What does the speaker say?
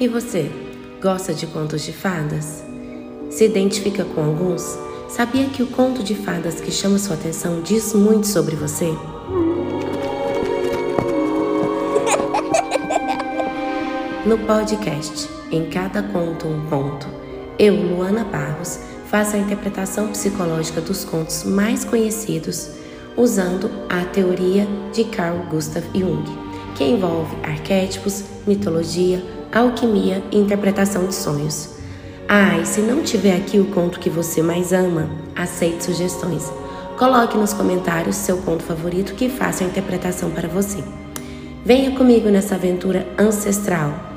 E você, gosta de contos de fadas? Se identifica com alguns? Sabia que o conto de fadas que chama sua atenção diz muito sobre você? No podcast Em Cada Conto um Conto, eu, Luana Barros, faço a interpretação psicológica dos contos mais conhecidos usando a teoria de Carl Gustav Jung, que envolve arquétipos, mitologia, alquimia e interpretação de sonhos. Ah, e se não tiver aqui o conto que você mais ama, aceite sugestões. Coloque nos comentários seu conto favorito que faça a interpretação para você. Venha comigo nessa aventura ancestral